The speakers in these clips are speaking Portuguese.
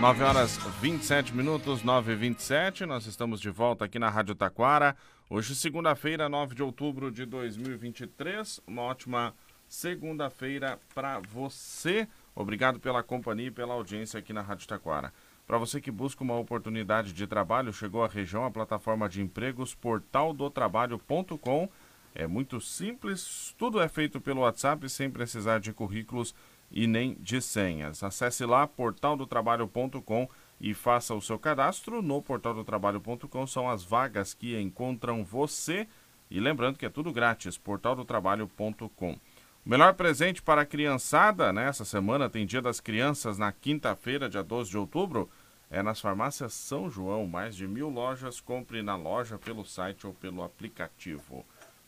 9 horas 27 minutos, 9 e 27 Nós estamos de volta aqui na Rádio Taquara. Hoje, segunda-feira, 9 de outubro de 2023. Uma ótima segunda-feira para você. Obrigado pela companhia e pela audiência aqui na Rádio Taquara. Para você que busca uma oportunidade de trabalho, chegou à região a plataforma de empregos portaldotrabalho.com. É muito simples, tudo é feito pelo WhatsApp sem precisar de currículos e nem de senhas. Acesse lá portaldotrabalho.com e faça o seu cadastro. No portaldotrabalho.com são as vagas que encontram você. E lembrando que é tudo grátis, portaldotrabalho.com. O melhor presente para a criançada, né? semana tem Dia das Crianças na quinta-feira, dia 12 de outubro, é nas farmácias São João. Mais de mil lojas, compre na loja, pelo site ou pelo aplicativo.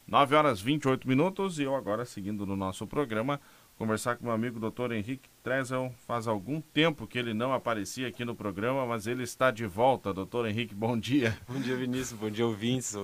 9 horas 28 minutos e eu agora seguindo no nosso programa conversar com meu amigo Dr. Henrique Trezel. Faz algum tempo que ele não aparecia aqui no programa, mas ele está de volta. Doutor Henrique, bom dia. Bom dia, Vinícius. Bom dia, ouvintes.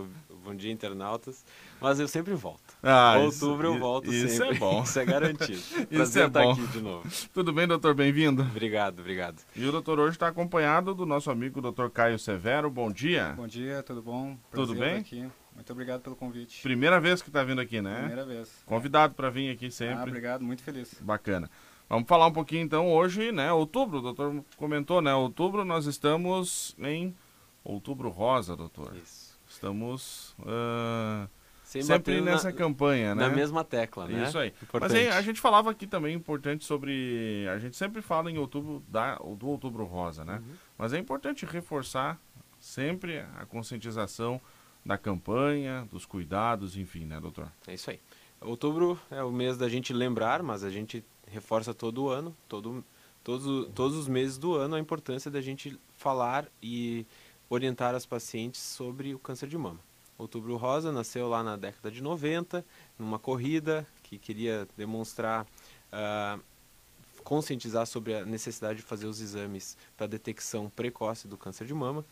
Bom dia, internautas. Mas eu sempre volto. Ah, Outubro isso, eu volto isso sempre. Isso é bom. isso é garantido. isso Prazer é estar bom. aqui de novo. Tudo bem, doutor? Bem-vindo. Obrigado, obrigado. E o doutor hoje está acompanhado do nosso amigo doutor Caio Severo. Bom dia. Bom dia, tudo bom? Prazer tudo bem? Aqui. Muito obrigado pelo convite. Primeira vez que está vindo aqui, né? Primeira vez. Convidado para vir aqui sempre. Ah, obrigado, muito feliz. Bacana. Vamos falar um pouquinho então hoje, né? Outubro, o doutor comentou, né? Outubro nós estamos em outubro rosa, doutor. Isso. Estamos uh, sempre nessa na, campanha, né? Na mesma tecla, né? Isso aí. Importante. Mas aí, a gente falava aqui também importante sobre. A gente sempre fala em outubro da, do outubro rosa, né? Uhum. Mas é importante reforçar sempre a conscientização da campanha, dos cuidados, enfim, né, doutor? É isso aí. Outubro é o mês da gente lembrar, mas a gente reforça todo ano, todo, todos, todos os meses do ano, a importância da gente falar e orientar as pacientes sobre o câncer de mama. Outubro Rosa nasceu lá na década de 90, numa corrida que queria demonstrar, uh, conscientizar sobre a necessidade de fazer os exames para detecção precoce do câncer de mama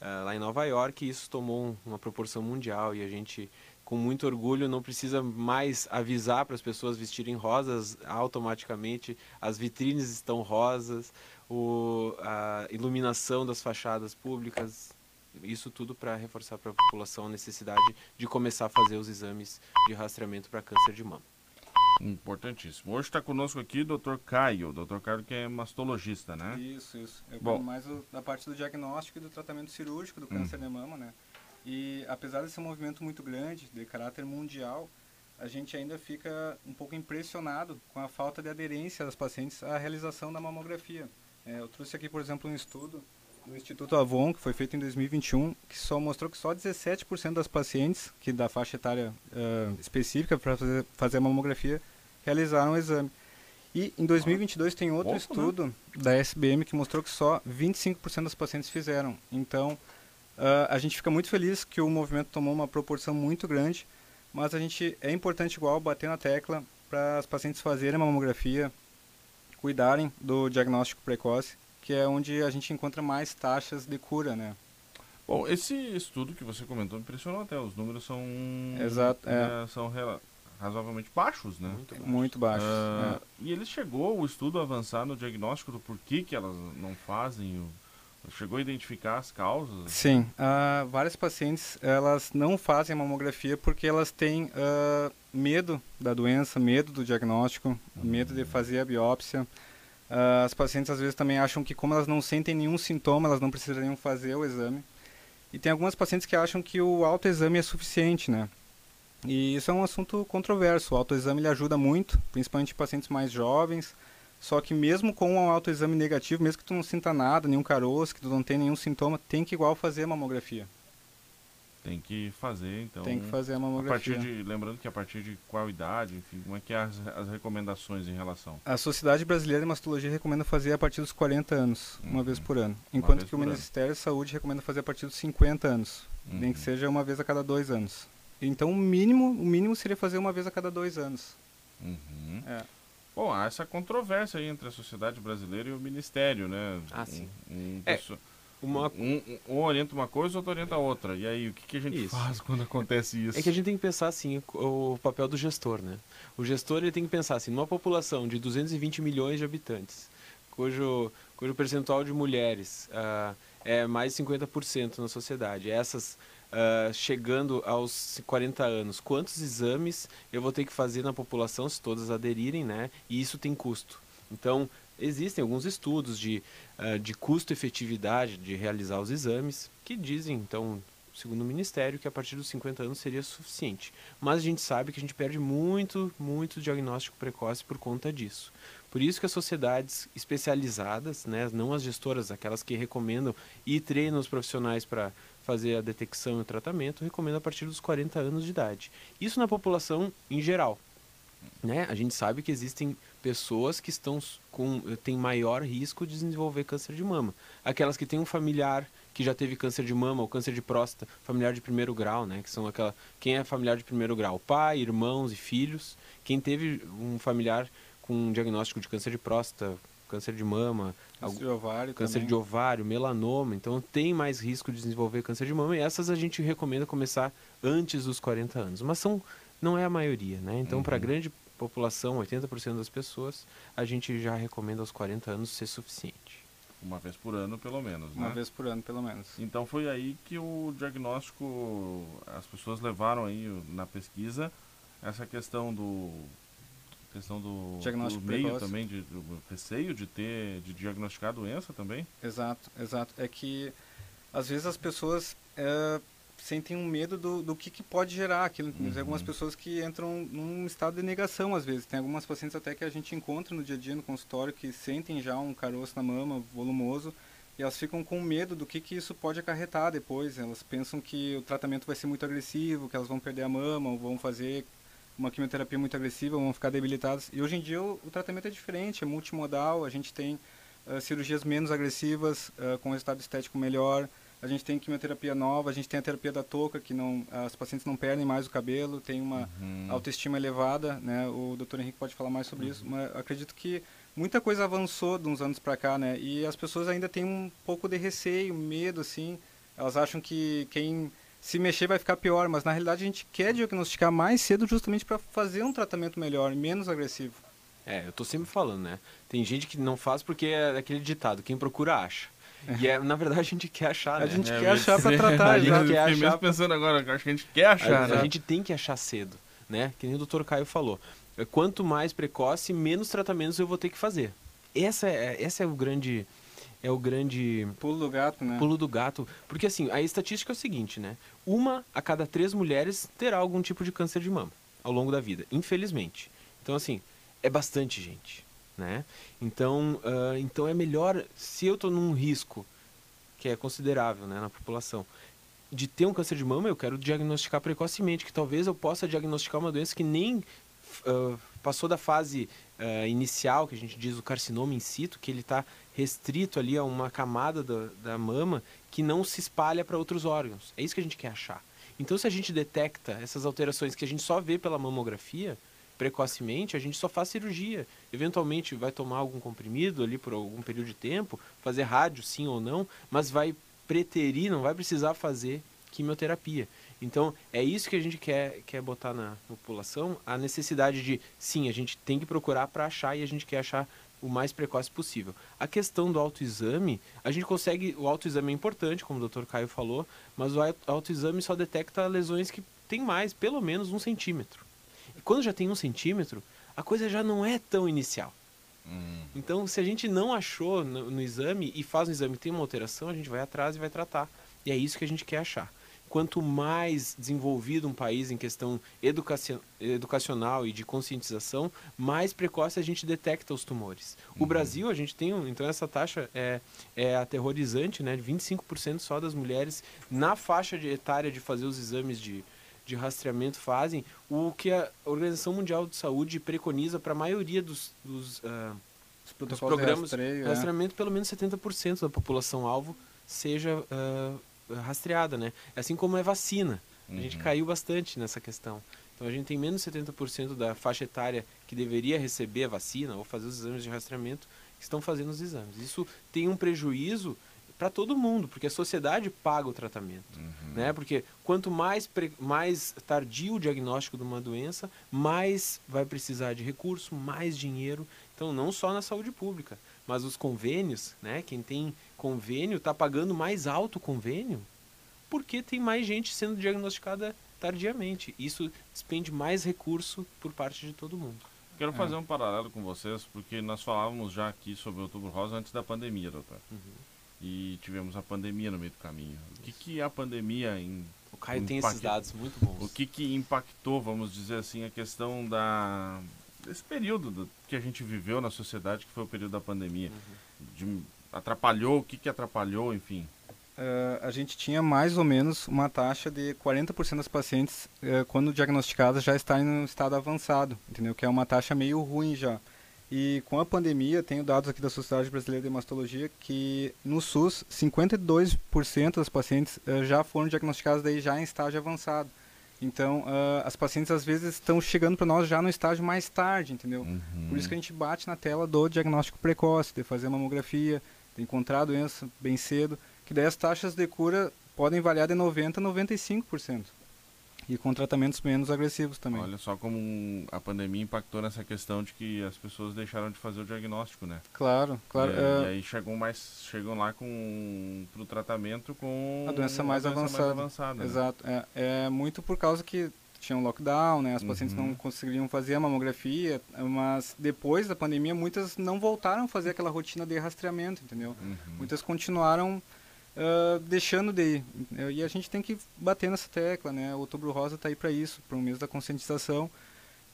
uh, lá em Nova York, e isso tomou uma proporção mundial e a gente, com muito orgulho, não precisa mais avisar para as pessoas vestirem rosas automaticamente, as vitrines estão rosas, o, a iluminação das fachadas públicas, isso tudo para reforçar para a população a necessidade de começar a fazer os exames de rastreamento para câncer de mama. Importantíssimo. Hoje está conosco aqui o Dr. Caio, Dr. Caio que é mastologista, né? Isso, isso. Eu Bom, mais o, da parte do diagnóstico e do tratamento cirúrgico do câncer hum. de mama, né? E apesar desse movimento muito grande, de caráter mundial, a gente ainda fica um pouco impressionado com a falta de aderência das pacientes à realização da mamografia. É, eu trouxe aqui, por exemplo, um estudo do Instituto Avon, que foi feito em 2021, que só mostrou que só 17% das pacientes, que da faixa etária uh, específica para fazer, fazer a mamografia, realizaram o exame. E em 2022 tem outro Opa, estudo né? da SBM que mostrou que só 25% das pacientes fizeram. Então, uh, a gente fica muito feliz que o movimento tomou uma proporção muito grande, mas a gente é importante igual bater na tecla para as pacientes fazerem a mamografia, cuidarem do diagnóstico precoce, que é onde a gente encontra mais taxas de cura, né? Bom, esse estudo que você comentou impressionou até, os números são Exato, é. é são razoavelmente baixos, né? Muito, baixo. Muito baixos. Uh, é. E ele chegou, o estudo, a avançar no diagnóstico do porquê que elas não fazem o... Chegou a identificar as causas? Sim, uh, várias pacientes elas não fazem a mamografia porque elas têm uh, medo da doença, medo do diagnóstico, uhum. medo de fazer a biópsia. Uh, as pacientes às vezes também acham que como elas não sentem nenhum sintoma, elas não precisariam fazer o exame. E tem algumas pacientes que acham que o autoexame é suficiente, né? E isso é um assunto controverso. O autoexame ele ajuda muito, principalmente em pacientes mais jovens. Só que mesmo com um autoexame negativo, mesmo que tu não sinta nada, nenhum caroço, que tu não tenha nenhum sintoma, tem que igual fazer a mamografia. Tem que fazer, então. Tem que fazer a mamografia. A partir de, lembrando que a partir de qual idade, enfim, como é que é as, as recomendações em relação? A Sociedade Brasileira de Mastologia recomenda fazer a partir dos 40 anos, uhum. uma vez por ano. Enquanto que o Ministério ano. da Saúde recomenda fazer a partir dos 50 anos. Uhum. Nem que seja uma vez a cada dois anos. Então o mínimo, o mínimo seria fazer uma vez a cada dois anos. Uhum. É. Bom, há essa controvérsia aí entre a sociedade brasileira e o Ministério, né? Ah, sim. Um, um é. Uma... Um, um, orienta uma coisa, outro orienta outra. E aí, o que, que a gente isso. faz quando acontece isso? É que a gente tem que pensar assim, o, o papel do gestor, né? O gestor ele tem que pensar assim, numa população de 220 milhões de habitantes, cujo, cujo percentual de mulheres uh, é mais de 50% na sociedade, essas uh, chegando aos 40 anos, quantos exames eu vou ter que fazer na população se todas aderirem, né? E isso tem custo. Então, existem alguns estudos de, uh, de custo-efetividade de realizar os exames que dizem, então, segundo o Ministério, que a partir dos 50 anos seria suficiente. Mas a gente sabe que a gente perde muito, muito diagnóstico precoce por conta disso. Por isso que as sociedades especializadas, né, não as gestoras, aquelas que recomendam e treinam os profissionais para fazer a detecção e o tratamento, recomendam a partir dos 40 anos de idade. Isso na população em geral. Né? A gente sabe que existem pessoas que estão com têm maior risco de desenvolver câncer de mama. Aquelas que têm um familiar que já teve câncer de mama ou câncer de próstata, familiar de primeiro grau, né? Que são aquela quem é familiar de primeiro grau, pai, irmãos e filhos. Quem teve um familiar com um diagnóstico de câncer de próstata, câncer de mama, câncer de ovário, câncer de ovário, melanoma, então tem mais risco de desenvolver câncer de mama e essas a gente recomenda começar antes dos 40 anos, mas são não é a maioria, né? Então uhum. para a grande população, 80% das pessoas, a gente já recomenda aos 40 anos ser suficiente. Uma vez por ano, pelo menos, Uma né? vez por ano, pelo menos. Então foi aí que o diagnóstico, as pessoas levaram aí na pesquisa essa questão do questão do, do meio também, de, do receio de ter, de diagnosticar a doença também? Exato, exato. É que às vezes as pessoas é, sentem um medo do, do que, que pode gerar aquilo. Uhum. Tem algumas pessoas que entram num estado de negação às vezes. Tem algumas pacientes até que a gente encontra no dia a dia no consultório que sentem já um caroço na mama volumoso e elas ficam com medo do que, que isso pode acarretar depois. Elas pensam que o tratamento vai ser muito agressivo, que elas vão perder a mama ou vão fazer uma quimioterapia muito agressiva, vão ficar debilitadas. E hoje em dia o, o tratamento é diferente, é multimodal, a gente tem uh, cirurgias menos agressivas, uh, com resultado estético melhor, a gente tem quimioterapia nova, a gente tem a terapia da touca, que não, as pacientes não perdem mais o cabelo, tem uma uhum. autoestima elevada, né? O Dr. Henrique pode falar mais sobre uhum. isso, mas acredito que muita coisa avançou de uns anos para cá, né? E as pessoas ainda têm um pouco de receio, medo, assim. Elas acham que quem se mexer vai ficar pior, mas na realidade a gente quer diagnosticar mais cedo justamente para fazer um tratamento melhor, menos agressivo. É, eu tô sempre falando, né? Tem gente que não faz porque é aquele ditado, quem procura acha. E é, na verdade a gente quer achar, né? A gente é, quer achar para tratar, a gente quer achar. Mesmo pensando agora, acho que a gente quer achar, a, né? A gente tem que achar cedo, né? Que nem o doutor Caio falou. É, quanto mais precoce, menos tratamentos eu vou ter que fazer. Essa é, essa é o grande é o grande pulo do gato, né? Pulo do gato, porque assim a estatística é o seguinte, né? Uma a cada três mulheres terá algum tipo de câncer de mama ao longo da vida, infelizmente. Então assim é bastante gente, né? Então uh, então é melhor se eu estou num risco que é considerável, né, na população de ter um câncer de mama, eu quero diagnosticar precocemente, que talvez eu possa diagnosticar uma doença que nem uh, passou da fase uh, inicial, que a gente diz o carcinoma in situ, que ele está restrito ali a uma camada da, da mama que não se espalha para outros órgãos. É isso que a gente quer achar. Então, se a gente detecta essas alterações que a gente só vê pela mamografia, precocemente, a gente só faz cirurgia. Eventualmente vai tomar algum comprimido ali por algum período de tempo, fazer rádio sim ou não, mas vai preterir, não vai precisar fazer quimioterapia. Então, é isso que a gente quer, quer botar na população, a necessidade de, sim, a gente tem que procurar para achar e a gente quer achar o mais precoce possível. A questão do autoexame, a gente consegue, o autoexame é importante, como o Dr. Caio falou, mas o autoexame só detecta lesões que tem mais, pelo menos um centímetro. E quando já tem um centímetro, a coisa já não é tão inicial. Hum. Então, se a gente não achou no, no exame e faz um exame que tem uma alteração, a gente vai atrás e vai tratar. E é isso que a gente quer achar quanto mais desenvolvido um país em questão educacional e de conscientização, mais precoce a gente detecta os tumores. O uhum. Brasil, a gente tem, então essa taxa é, é aterrorizante, né? 25% só das mulheres na faixa de etária de fazer os exames de, de rastreamento fazem, o que a Organização Mundial de Saúde preconiza para a maioria dos, dos, uh, dos programas de rastreio, é. rastreamento, é. pelo menos 70% da população alvo seja uh, rastreada, né? Assim como é vacina. A gente uhum. caiu bastante nessa questão. Então a gente tem menos 70% da faixa etária que deveria receber a vacina ou fazer os exames de rastreamento que estão fazendo os exames. Isso tem um prejuízo para todo mundo, porque a sociedade paga o tratamento, uhum. né? Porque quanto mais mais tardio o diagnóstico de uma doença, mais vai precisar de recurso, mais dinheiro. Então não só na saúde pública, Mas os convênios, né? Quem tem convênio está pagando mais alto o convênio porque tem mais gente sendo diagnosticada tardiamente. Isso despende mais recurso por parte de todo mundo. Quero é. fazer um paralelo com vocês, porque nós falávamos já aqui sobre o Outubro Rosa antes da pandemia, doutor. Uhum. E tivemos a pandemia no meio do caminho. O que, que a pandemia em o Caio tem esses dados muito bons. O que, que impactou, vamos dizer assim, a questão da desse período do, que a gente viveu na sociedade, que foi o período da pandemia? Uhum. De, atrapalhou, o que, que atrapalhou, enfim? Uh, a gente tinha mais ou menos uma taxa de 40% das pacientes, uh, quando diagnosticadas, já estarem no estado avançado, entendeu? Que é uma taxa meio ruim já. E com a pandemia, tenho dados aqui da Sociedade Brasileira de Mastologia que no SUS, 52% das pacientes uh, já foram diagnosticadas daí já em estágio avançado. Então, as pacientes às vezes estão chegando para nós já no estágio mais tarde, entendeu? Uhum. Por isso que a gente bate na tela do diagnóstico precoce, de fazer mamografia, de encontrar a doença bem cedo que daí as taxas de cura podem variar de 90% a 95%. E com tratamentos menos agressivos também. Olha só como a pandemia impactou nessa questão de que as pessoas deixaram de fazer o diagnóstico, né? Claro, claro. E, uh, e aí chegam mais, chegam lá com o tratamento com a doença mais, doença avançada. mais avançada. Né? Exato. Né? É, é muito por causa que tinha um lockdown, né? As pacientes uhum. não conseguiriam fazer a mamografia, mas depois da pandemia muitas não voltaram a fazer aquela rotina de rastreamento, entendeu? Uhum. Muitas continuaram uh, deixando de ir. E a gente tem que bater nessa tecla, né? O Outubro Rosa está aí para isso, para o mês da conscientização.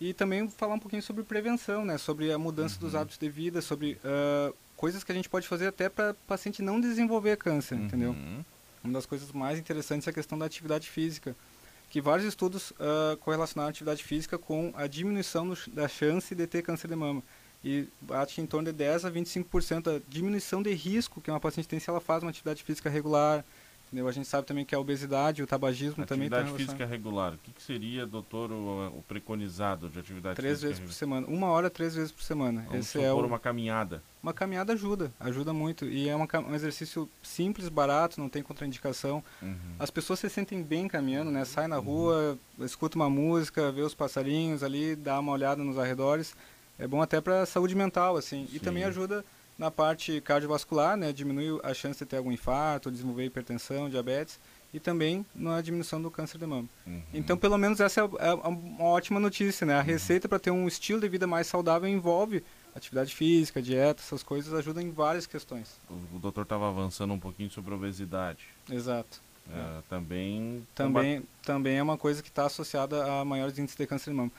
E também falar um pouquinho sobre prevenção, né? Sobre a mudança uhum. dos hábitos de vida, sobre uh, coisas que a gente pode fazer até para o paciente não desenvolver câncer, uhum. entendeu? Uma das coisas mais interessantes é a questão da atividade física. Que vários estudos uh, correlacionaram a atividade física com a diminuição do, da chance de ter câncer de mama e bate em torno de 10 a 25% da diminuição de risco que uma paciente tem se ela faz uma atividade física regular. Entendeu? A gente sabe também que a obesidade, o tabagismo atividade também Atividade física regular. O que, que, seria, doutor, o, o, preconizado de atividade três física? Três vezes por semana. Uma hora, três vezes por semana. Vamos Esse é o... uma caminhada. Uma caminhada ajuda, ajuda muito. E é uma, um exercício simples, barato, não tem contraindicação. Uhum. As pessoas se sentem bem caminhando, né? Sai na uhum. rua, escuta uma música, vê os passarinhos ali, dá uma olhada nos arredores é bom até para saúde mental, assim. Sim. E também ajuda na parte cardiovascular, né? Diminui a chance de ter algum infarto, desenvolver hipertensão, diabetes e também na diminuição do câncer de mama. Uhum. Então, pelo menos essa é, é uma ótima notícia, né? A uhum. receita para ter um estilo de vida mais saudável envolve atividade física, dieta, essas coisas ajudam em várias questões. O, o doutor estava avançando um pouquinho sobre a obesidade. Exato. É, é. Também também também é uma coisa que está associada a maiores índices de câncer de mama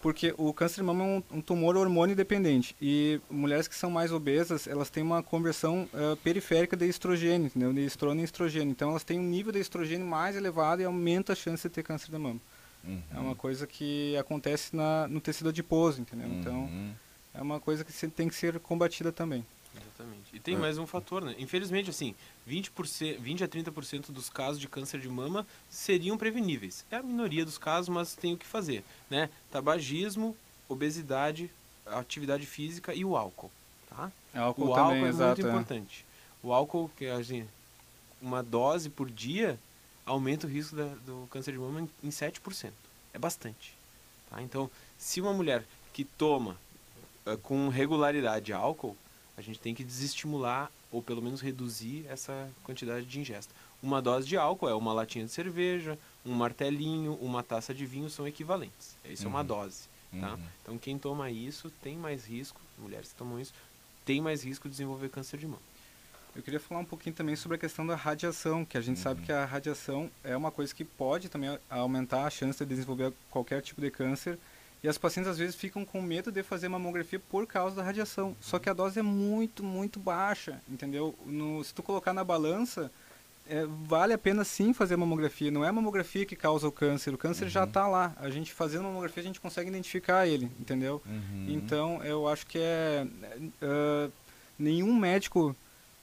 porque o câncer de mama é um, um, tumor hormônio dependente e mulheres que são mais obesas elas têm uma conversão uh, periférica de estrogênio, entendeu? de estrona em estrogênio. Então elas têm um nível de estrogênio mais elevado e aumenta a chance de ter câncer de mama. Uhum. É uma coisa que acontece na, no tecido adiposo, entendeu? Então, uhum. Então é uma coisa que tem que ser combatida também. Exatamente. E tem é. mais um fator, né? Infelizmente, assim, 20%, 20 a 30% dos casos de câncer de mama seriam preveníveis. É a minoria dos casos, mas tem o que fazer, né? Tabagismo, obesidade, atividade física e o álcool, tá? Álcool o também, álcool é exato, muito é. importante. O álcool, que é assim, uma dose por dia aumenta o risco da, do câncer de mama em, em 7%. É bastante. Tá? Então, se uma mulher que toma uh, com regularidade álcool, a gente tem que desestimular ou pelo menos reduzir essa quantidade de ingesta. Uma dose de álcool é uma latinha de cerveja, um martelinho, uma taça de vinho são equivalentes. Isso uhum. é uma uhum. dose. Tá? Uhum. Então quem toma isso tem mais risco, mulheres que tomam isso, tem mais risco de desenvolver câncer de mama. Eu queria falar um pouquinho também sobre a questão da radiação, que a gente uhum. sabe que a radiação é uma coisa que pode também aumentar a chance de desenvolver qualquer tipo de câncer, e as pacientes às vezes ficam com medo de fazer mamografia por causa da radiação. Só que a dose é muito, muito baixa, entendeu? No, se tu colocar na balança, é, vale a pena sim fazer mamografia. Não é a mamografia que causa o câncer. O câncer uhum. já está lá. A gente fazendo mamografia, a gente consegue identificar ele, entendeu? Uhum. Então, eu acho que é... Uh, nenhum médico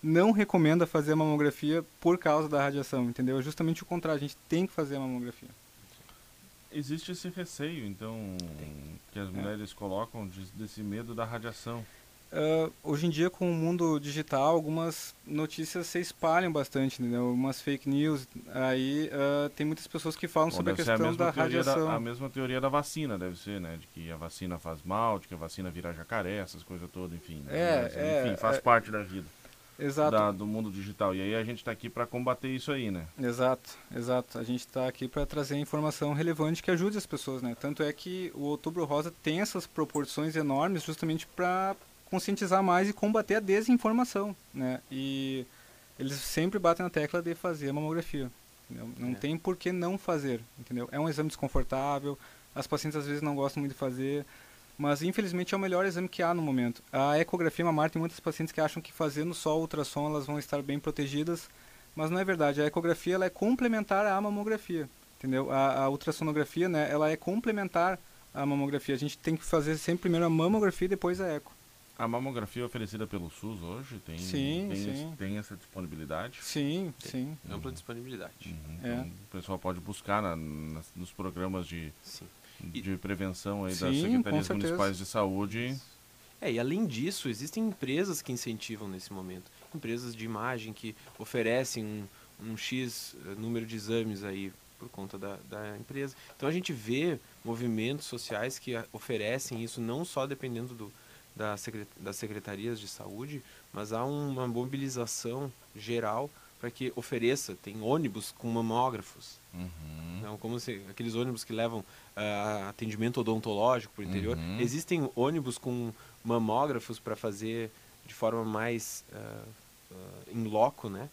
não recomenda fazer a mamografia por causa da radiação, entendeu? É justamente o contrário. A gente tem que fazer a mamografia existe esse receio, então, Tem. que as é. mulheres colocam de, desse medo da radiação. uh, hoje em dia com o mundo digital, algumas notícias se espalham bastante, entendeu? Umas fake news, aí uh, tem muitas pessoas que falam Bom, sobre a questão mesma da radiação. a mesma teoria da vacina, deve ser, né? De que a vacina faz mal, de que a vacina vira jacaré, essas coisas todas, enfim. né? É, Mas, é, enfim, faz é. parte da vida, Exato. da- do mundo digital. E aí a gente está aqui para combater isso aí, né? Exato, exato. A gente está aqui para trazer informação relevante que ajude as pessoas, né? Tanto é que o Outubro Rosa tem essas proporções enormes justamente para conscientizar mais e combater a desinformação, né? E eles sempre batem na tecla de fazer a mamografia. entendeu? Não É. tem por que não fazer, entendeu? É um exame desconfortável, as pacientes às vezes não gostam muito de fazer, mas infelizmente é o melhor exame que há no momento. A ecografia mamar tem muitas pacientes que acham que fazendo só o ultrassom elas vão estar bem protegidas, mas não é verdade. A ecografia ela é complementar à mamografia, entendeu? A, a ultrassonografia, né, ela é complementar à mamografia. A gente tem que fazer sempre primeiro a mamografia e depois a eco. A mamografia é oferecida pelo SUS hoje tem, Sim, tem, sim. esse- tem essa disponibilidade. Sim, sim. Ampla disponibilidade. Uhum, É. Então, o pessoal pode buscar na- nas- nos programas de, Sim. De prevenção aí das Sim, secretarias municipais de saúde. É, e além disso, existem empresas que incentivam nesse momento. Empresas de imagem que oferecem um, um X eh, número de exames aí por conta da, da empresa. Então a gente vê movimentos sociais que ah, oferecem isso não só dependendo do, da secre- das secretarias de saúde, mas há uma mobilização geral para que ofereça. Tem ônibus com mamógrafos. Uhum. Não, como se, aqueles ônibus que levam ah, atendimento odontológico para o interior. Uhum. Existem ônibus com mamógrafos para fazer de forma mais ah, ah, em loco, né?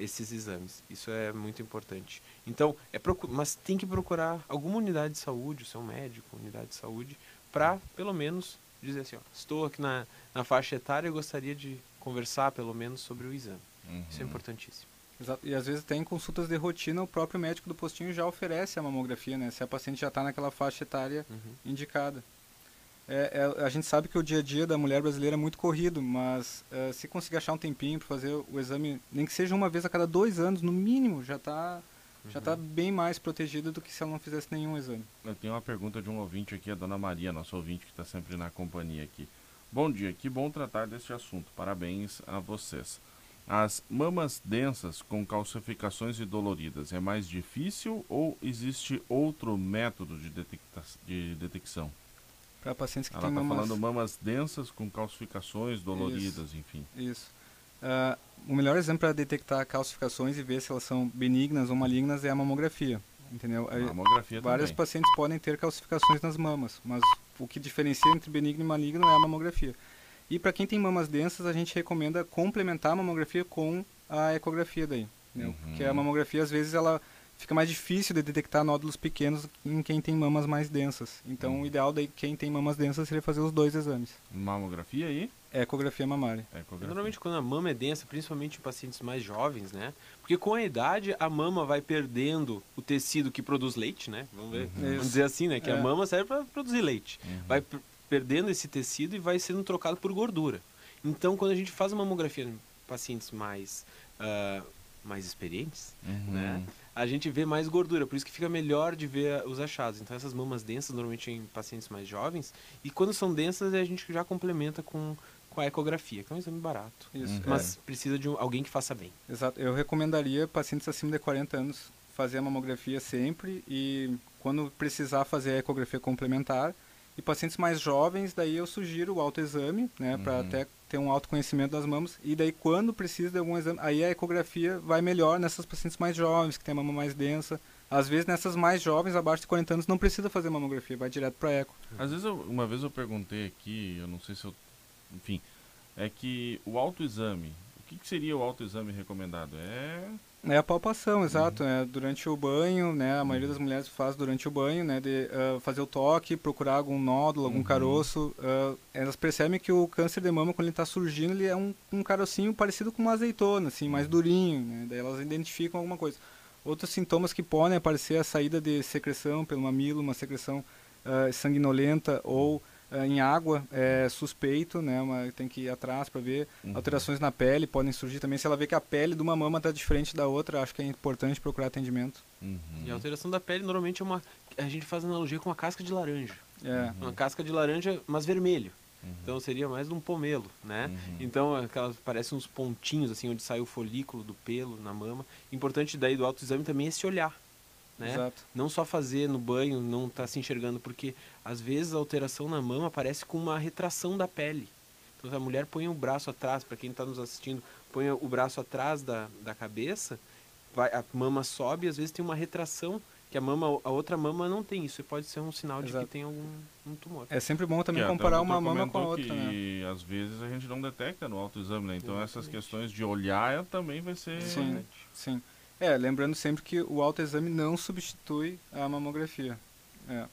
esses exames. Isso é muito importante. Então, é mas tem que procurar alguma unidade de saúde, o seu médico, unidade de saúde, para pelo menos dizer assim, ó, estou aqui na, na faixa etária e gostaria de conversar pelo menos sobre o exame. Isso é Uhum. importantíssimo. Exato. E às vezes até em consultas de rotina o próprio médico do postinho já oferece a mamografia, né? Se a paciente já está naquela faixa etária Uhum. indicada. É, é, a gente sabe que o dia a dia da mulher brasileira é muito corrido, mas é, se conseguir achar um tempinho para fazer o exame, nem que seja uma vez a cada dois anos, no mínimo, já está já tá bem mais protegida do que se ela não fizesse nenhum exame. Eu tenho uma pergunta de um ouvinte aqui, a dona Maria, nosso ouvinte que está sempre na companhia aqui. Bom dia, que bom tratar deste assunto. Parabéns a vocês. As mamas densas com calcificações e doloridas é mais difícil ou existe outro método de, detecta de detecção? Para pacientes que Ela têm está mamas... falando mamas densas com calcificações doloridas, enfim. Isso. Ah, o melhor exemplo para detectar calcificações e ver se elas são benignas ou malignas é a mamografia. Entendeu? Mamografia também. pacientes podem ter calcificações nas mamas, mas o que diferencia entre benigno e maligno é a mamografia. E para quem tem mamas densas, a gente recomenda complementar a mamografia com a ecografia daí. entendeu? Uhum. Porque a mamografia, às vezes, ela fica mais difícil de detectar nódulos pequenos em quem tem mamas mais densas. Então, Uhum. o ideal daí, quem tem mamas densas, seria fazer os dois exames. Mamografia aí? Ecografia mamária. Ecografia. Normalmente quando a mama é densa, principalmente em pacientes mais jovens, né? Porque com a idade a mama vai perdendo o tecido que produz leite, né? Vamos ver, Uhum. vamos dizer assim, né? Que É. a mama serve para produzir leite. Uhum. Vai perdendo esse tecido e vai sendo trocado por gordura. Então, quando a gente faz a mamografia em pacientes mais ah, mais experientes, Uhum. né? A gente vê mais gordura, por isso que fica melhor de ver os achados. Então essas mamas densas normalmente em pacientes mais jovens e quando são densas a gente já complementa com com a ecografia, que é um exame barato. Isso. Uhum. é. Mas precisa de um- alguém que faça bem. Exato. Eu recomendaria pacientes acima de 40 anos fazer a mamografia sempre e quando precisar fazer a ecografia complementar. E pacientes mais jovens, daí eu sugiro o autoexame, né, para Uhum. até ter um autoconhecimento das mamas. E daí quando precisa de algum exame, aí a ecografia vai melhor nessas pacientes mais jovens, que tem a mama mais densa. Às vezes nessas mais jovens, abaixo de 40 anos, não precisa fazer mamografia, vai direto para eco. Às vezes, eu- uma vez eu perguntei aqui, eu não sei se eu. Enfim, é que o autoexame. O que, que seria o autoexame recomendado? É. É a palpação, exato. É durante o banho, né? A maioria das mulheres faz durante o banho, né? De ah, fazer o toque, procurar algum nódulo, algum Uhum. caroço. ah, elas percebem que o câncer de mama, quando ele está surgindo, ele é um, um carocinho parecido com uma azeitona, assim, mais durinho, né? Daí elas identificam alguma coisa. Outros sintomas que podem aparecer é a saída de secreção pelo mamilo, uma secreção ah, sanguinolenta ou ah, em água, é suspeito, né? Uma, tem que ir atrás para ver. Uhum. Alterações na pele podem surgir também. Se ela vê que a pele de uma mama está diferente da outra, acho que é importante procurar atendimento. Uhum. E a alteração da pele normalmente é uma. A gente faz analogia com uma casca de laranja. É, Uma casca de laranja, mas vermelho. Uhum. Então seria mais um pomelo, né? Uhum. Então aquelas parecem uns pontinhos assim onde sai o folículo do pelo na mama. Importante daí do autoexame também é se olhar, né? Exato. Não só fazer no banho, não tá se enxergando porque às vezes a alteração na mama aparece com uma retração da pele. Então a mulher põe o braço atrás, para quem está nos assistindo, põe o braço atrás da, da cabeça, vai, a mama sobe e às vezes tem uma retração que a mama a outra mama não tem isso e pode ser um sinal Exato. de que tem algum um tumor É sempre bom também Que comparar uma mama com a outra, né? que às vezes a gente não detecta no autoexame, né? Então essas questões de olhar também vai ser... Sim, sim. É, lembrando sempre que o autoexame não substitui a mamografia. É,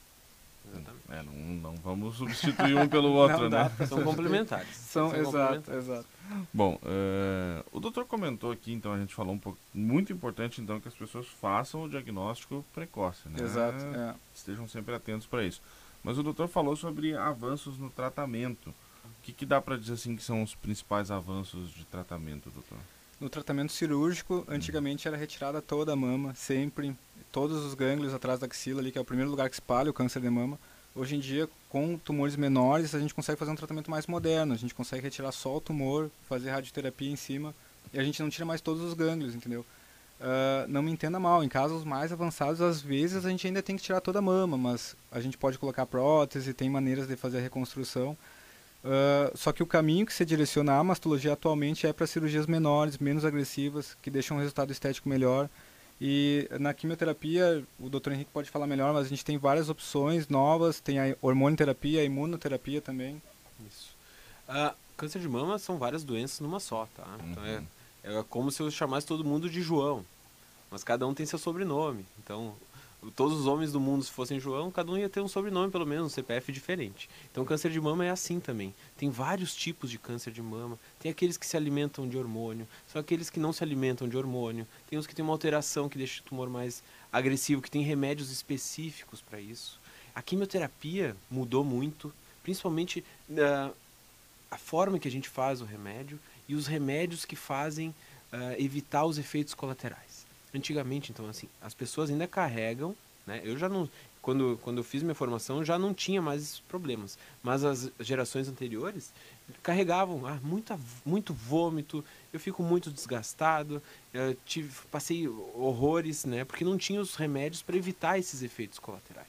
Exatamente. É, não, não vamos substituir um pelo outro, Não dá né? São complementares. São, exato, complementares. exato. Bom, eh, o doutor comentou aqui, então a gente falou um pouco, muito importante então que as pessoas façam o diagnóstico precoce, né? Exato, é. Estejam sempre atentos para isso. Mas o doutor falou sobre avanços no tratamento. O que, que dá para dizer assim que são os principais avanços de tratamento, doutor? No tratamento cirúrgico, antigamente era retirada toda a mama, sempre, todos os gânglios atrás da axila ali, que é o primeiro lugar que espalha o câncer de mama. Hoje em dia, com tumores menores, a gente consegue fazer um tratamento mais moderno. A gente consegue retirar só o tumor, fazer radioterapia em cima, e a gente não tira mais todos os gânglios, entendeu? Ah, não me entenda mal, em casos mais avançados, às vezes a gente ainda tem que tirar toda a mama, mas a gente pode colocar prótese, tem maneiras de fazer a reconstrução. Ah, só que o caminho que se direciona à mastologia atualmente é para cirurgias menores, menos agressivas, que deixam um resultado estético melhor. E na quimioterapia, o Dr. Henrique pode falar melhor, mas a gente tem várias opções novas, tem a hormonioterapia, a imunoterapia também. Isso. Ah, câncer de mama são várias doenças numa só, tá? Então é, é como se eu chamasse todo mundo de João. Mas cada um tem seu sobrenome. Então, todos os homens do mundo, se fossem João, cada um ia ter um sobrenome, pelo menos, um CPF diferente. Então, câncer de mama é assim também. Tem vários tipos de câncer de mama. Tem aqueles que se alimentam de hormônio, são aqueles que não se alimentam de hormônio. Tem os que têm uma alteração que deixa o tumor mais agressivo, que tem remédios específicos para isso. A quimioterapia mudou muito, principalmente ah, a forma que a gente faz o remédio e os remédios que fazem ah, evitar os efeitos colaterais. Antigamente, então, assim, as pessoas ainda carregam, né? Eu já não, quando, quando eu fiz minha formação, já não tinha mais esses problemas. Mas as gerações anteriores carregavam ah, muita, muito vômito, eu fico muito desgastado, eu tive, passei horrores, né? Porque não tinha os remédios para evitar esses efeitos colaterais.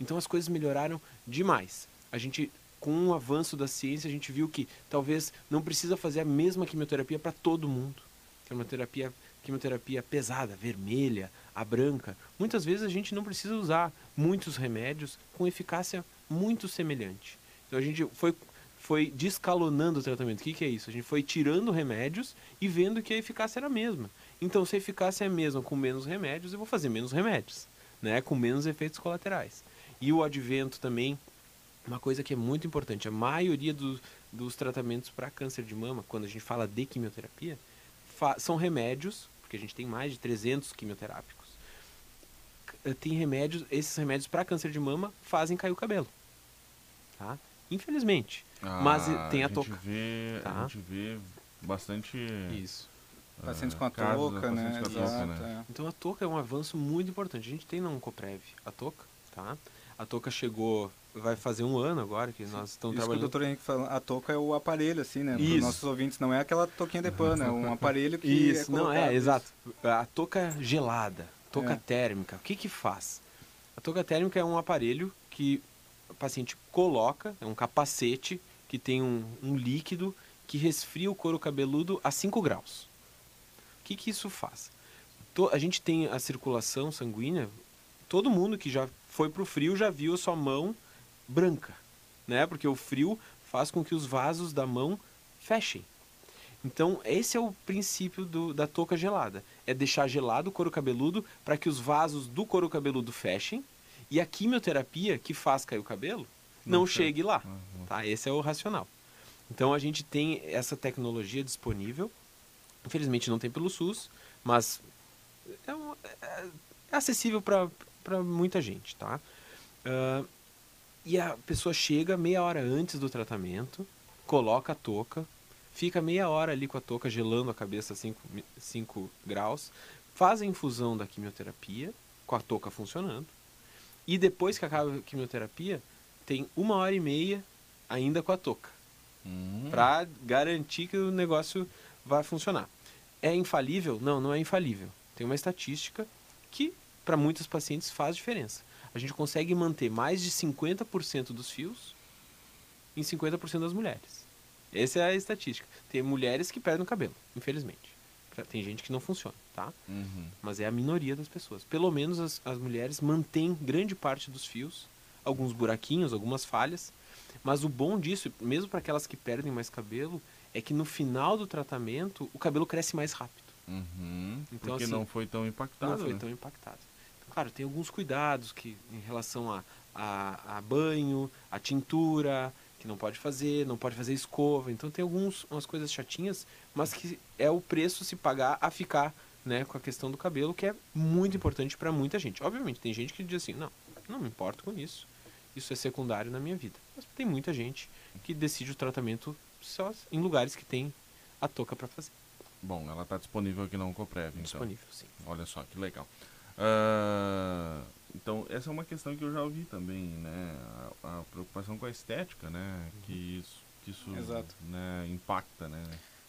Então as coisas melhoraram demais. A gente com o avanço da ciência, a gente viu que talvez não precisa fazer a mesma quimioterapia para todo mundo. É uma terapia, quimioterapia pesada, vermelha, a branca. Muitas vezes a gente não precisa usar muitos remédios com eficácia muito semelhante. Então a gente foi, foi descalonando o tratamento. O que, que é isso? A gente foi tirando remédios e vendo que a eficácia era a mesma. Então, se a eficácia é a mesma com menos remédios, eu vou fazer menos remédios, né? com menos efeitos colaterais. E o advento também uma coisa que é muito importante, a maioria do, dos tratamentos para câncer de mama, quando a gente fala de quimioterapia, são remédios, porque a gente tem mais de 300 quimioterápicos. Tem remédios, esses remédios para câncer de mama fazem cair o cabelo. Tá? Infelizmente. Mas Ah, tem a gente touca. Vê, Tá. A gente vê bastante... Isso. Pacientes ah, com a casos, touca, né? pacientes com a touca, Exato, né? é. Então a touca é um avanço muito importante. A gente tem na Oncoprev a touca, tá? A touca chegou, vai fazer um ano agora que nós estamos Isso que o doutor Henrique falou, a touca é o aparelho, assim, né? Para Isso. os nossos ouvintes, não é aquela touquinha de pano, é um aparelho que Isso, é não, é, exato. A touca gelada, touca É. térmica, o que que faz? A touca térmica é um aparelho que o paciente coloca, é um capacete que tem um, um líquido que resfria o couro cabeludo a 5 graus. O que que isso faz? A gente tem a circulação sanguínea, todo mundo que já foi pro frio já viu a sua mão branca, né? Porque o frio faz com que os vasos da mão fechem. Então, esse é o princípio do- da touca gelada. É deixar gelado o couro cabeludo para que os vasos do couro cabeludo fechem e a quimioterapia que faz cair o cabelo não, Não chegue lá. Uhum. Tá? Esse é o racional. Então, a gente tem essa tecnologia disponível. Infelizmente, não tem pelo SUS, mas é, um- é- é acessível para muita gente. Tá? Ah, e a pessoa chega meia hora antes do tratamento, coloca a touca, fica meia hora ali com a touca gelando a cabeça a 5 graus, faz a infusão da quimioterapia, com a touca funcionando, e depois que acaba a quimioterapia, tem uma hora e meia ainda com a touca, Hum. para garantir que o negócio vai funcionar. É infalível? Não, não é infalível. Tem uma estatística que para muitos pacientes faz diferença. A gente consegue manter mais de 50% dos fios em 50% das mulheres. Essa é a estatística. Tem mulheres que perdem o cabelo, infelizmente. Tem gente que não funciona, tá? Uhum. Mas é a minoria das pessoas. Pelo menos as, as mulheres mantêm grande parte dos fios, alguns buraquinhos, algumas falhas. Mas o bom disso, mesmo para aquelas que perdem mais cabelo, é que no final do tratamento o cabelo cresce mais rápido. Uhum. Então, Porque assim, não foi tão impactado. não foi né? tão impactado. Claro, tem alguns cuidados que em relação a, a, a banho, a tintura, que não pode fazer, não pode fazer escova. Então tem algumas umas coisas chatinhas, mas que é o preço se pagar a ficar né, com a questão do cabelo, que é muito importante para muita gente. Obviamente, tem gente que diz assim, não, não me importo com isso. Isso é secundário na minha vida. Mas tem muita gente que decide o tratamento só em lugares que tem a touca para fazer. Bom, ela está disponível aqui na Oncoprev, então. Disponível, sim. Olha só, que legal. Ah, então, essa é uma questão que eu já ouvi também, né? A, a preocupação com a estética, né? Que isso, que isso né, impacta, né?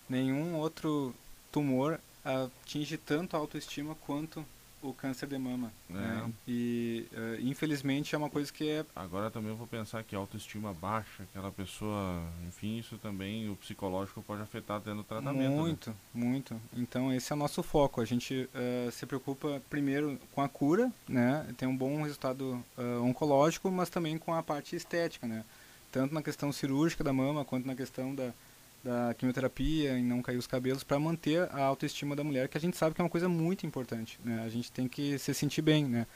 Nenhum outro tumor atinge tanto a autoestima quanto o câncer de mama. né? É. E eh, infelizmente é uma coisa que é Agora também eu vou pensar que a autoestima baixa, aquela pessoa, enfim, isso também, o psicológico pode afetar até no tratamento. né? muito, muito. Então esse é o nosso foco. A gente eh, se preocupa primeiro com a cura, né? Tem um bom resultado eh, oncológico, mas também com a parte estética, né? Tanto na questão cirúrgica da mama quanto na questão da da quimioterapia e não cair os cabelos para manter a autoestima da mulher, que a gente sabe que é uma coisa muito importante, né? A gente tem que se sentir bem, né?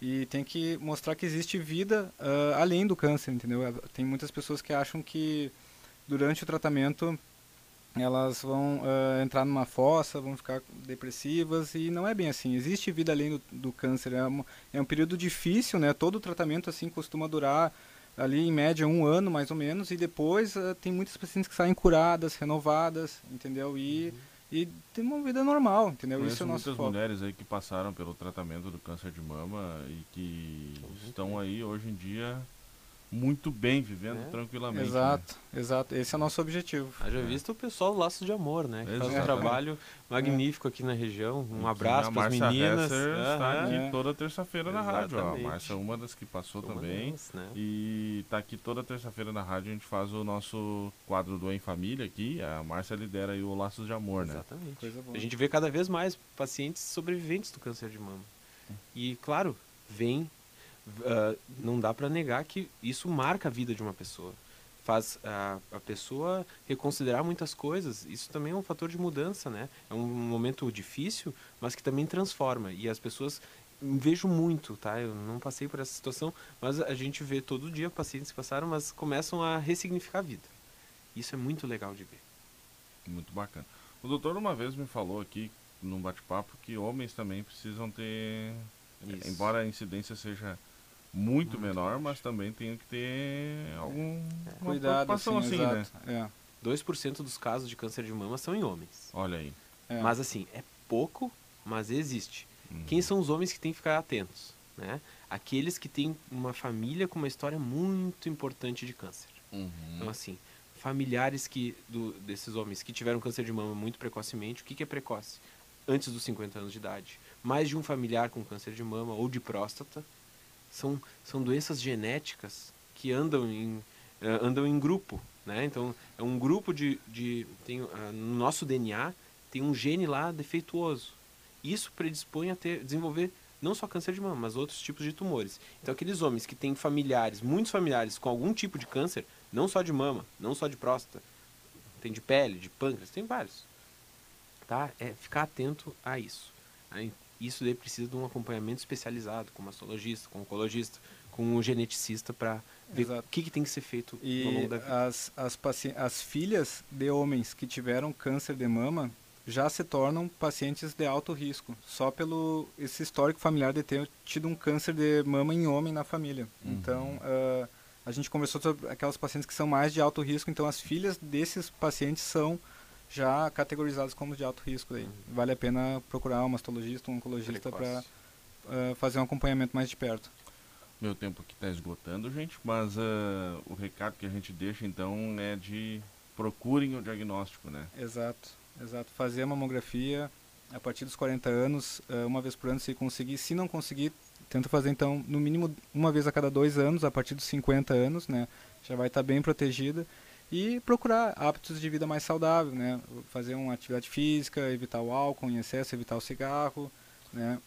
E tem que mostrar que existe vida ah, além do câncer, entendeu? Tem muitas pessoas que acham que durante o tratamento elas vão ah, entrar numa fossa, vão ficar depressivas e não é bem assim. Existe vida além do, do câncer. É um, é um período difícil, né? Todo tratamento assim costuma durar ali em média um ano mais ou menos e depois ah, tem muitas pacientes que saem curadas, renovadas, entendeu? E, e tem uma vida normal, entendeu? Conheço Isso é o nosso muitas foco. mulheres aí que passaram pelo tratamento do câncer de mama e que Muito estão aí hoje em dia muito bem, vivendo É. tranquilamente. né? Exato, exato. Esse é o nosso objetivo. Haja visto o pessoal do Laços de Amor, né? Que faz um Exatamente. trabalho magnífico aqui na região. Um E abraço a para as Márcia meninas. Hesser está Aham. aqui É. toda terça-feira na rádio. Ó. A Exatamente. Márcia é uma das que passou Uma também. delas, né? E tá aqui toda terça-feira na rádio, a gente faz o nosso quadro do Em Família aqui. A Márcia lidera aí o Laços de Amor, né? Exatamente. Coisa boa. A gente vê cada vez mais pacientes sobreviventes do câncer de mama. E, claro, vem. Ah, não dá para negar que isso marca a vida de uma pessoa. Faz a, a pessoa reconsiderar muitas coisas. Isso também é um fator de mudança, né? É um momento difícil, mas que também transforma. E as pessoas. Vejo muito, tá? Eu não passei por essa situação, mas a gente vê todo dia pacientes que passaram, mas começam a ressignificar a vida. Isso é muito legal de ver. Muito bacana. O doutor uma vez me falou aqui, num bate-papo, que homens também precisam ter. Isso. Embora a incidência seja muito, menor, mas também tem que ter algum uma Cuidado, preocupação assim, assim, né? É, 2% dos casos de câncer de mama são em homens. Olha aí. é. Mas assim, é pouco, mas existe. Uhum. Quem são os homens que têm que ficar atentos? Né? Aqueles que têm uma família com uma história muito importante de câncer. Uhum. Então, assim, familiares que do, desses homens que tiveram câncer de mama muito precocemente, o que, que é precoce? Antes dos 50 anos de idade. Mais de um familiar com câncer de mama ou de próstata. São, são doenças genéticas que andam em, eh, andam em grupo. Né? Então, é um grupo de. de tem, ah, no nosso DNA tem um gene lá defeituoso. Isso predispõe a ter, desenvolver não só câncer de mama, mas outros tipos de tumores. Então, aqueles homens que têm familiares, muitos familiares com algum tipo de câncer, não só de mama, não só de próstata, tem de pele, de pâncreas, tem vários. Tá? É ficar atento a isso. Aí, Isso daí precisa de um acompanhamento especializado, com mastologista, com oncologista, com um geneticista para ver Exato. o que, que tem que ser feito ao E longo da vida. as, as, paci- as filhas de homens que tiveram câncer de mama já se tornam pacientes de alto risco, só pelo esse histórico familiar de ter tido um câncer de mama em homem na família. Uhum. Então, ah, a gente conversou sobre aquelas pacientes que são mais de alto risco, então as filhas desses pacientes são já categorizadas como de alto risco. Daí. Vale a pena procurar um mastologista, um oncologista para Precoce. fazer um acompanhamento mais de perto. Meu tempo aqui está esgotando, gente, mas uh, o recado que a gente deixa então é de procurem o diagnóstico, né? Exato, exato. Fazer a mamografia a partir dos 40 anos, uh, uma vez por ano, se conseguir. Se não conseguir, tenta fazer então no mínimo uma vez a cada dois anos, a partir dos 50 anos, né? Já vai estar tá bem protegida. E procurar hábitos de vida mais saudável, né? Fazer uma atividade física, evitar o álcool em excesso, evitar o cigarro, né?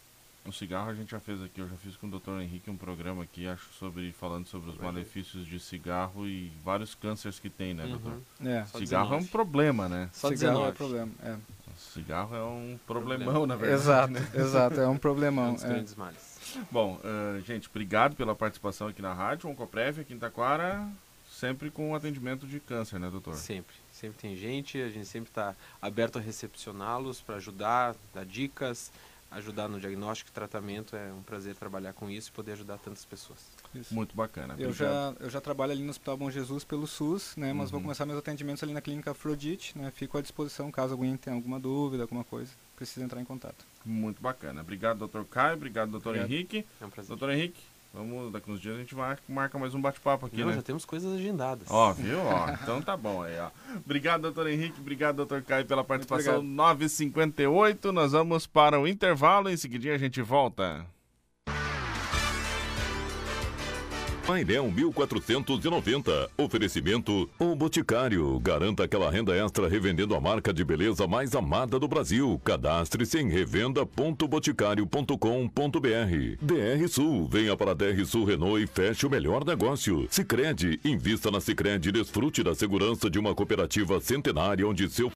O cigarro a gente já fez aqui, eu já fiz com o Dr. Henrique um programa aqui, acho, sobre falando sobre os malefícios de cigarro e vários cânceres que tem, né, doutor? Uhum. É. Cigarro é um problema, né? Só cigarro 19. é problema, é. Cigarro é um problemão, na verdade. Exato, né? exato, é um problemão. É um dos grandes males. Bom, uh, gente, obrigado pela participação aqui na rádio. Oncoprev, aqui em Taquara, sempre com atendimento de câncer, né, doutor? Sempre. Sempre tem gente, a gente sempre está aberto a recepcioná-los para ajudar, dar dicas ajudar no diagnóstico e tratamento. É um prazer trabalhar com isso e poder ajudar tantas pessoas. Isso. Muito bacana. Eu já, eu já trabalho ali no Hospital Bom Jesus pelo SUS, né? Mas uhum. vou começar meus atendimentos ali na Clínica Afrodite, né? Fico à disposição caso alguém tenha alguma dúvida, alguma coisa, precisa entrar em contato. Muito bacana. Obrigado, doutor Caio. Obrigado, doutor. Henrique. É um prazer. Doutor Henrique, Vamos, daqui uns dias a gente marca mais um bate-papo aqui, Não, né? já temos coisas agendadas. Ó, viu? Ó, então tá bom aí, ó. Obrigado, doutor Henrique. Obrigado, doutor Caio, pela participação. 9h58, nós vamos para o intervalo. Em seguida a gente volta. Painel 1490. Oferecimento O Boticário. Garanta aquela renda extra revendendo a marca de beleza mais amada do Brasil. Cadastre-se em revenda.boticário.com.br. DR Sul. Venha para a DR Sul Renault e feche o melhor negócio. Sicredi Invista na Sicredi e desfrute da segurança de uma cooperativa centenária onde seu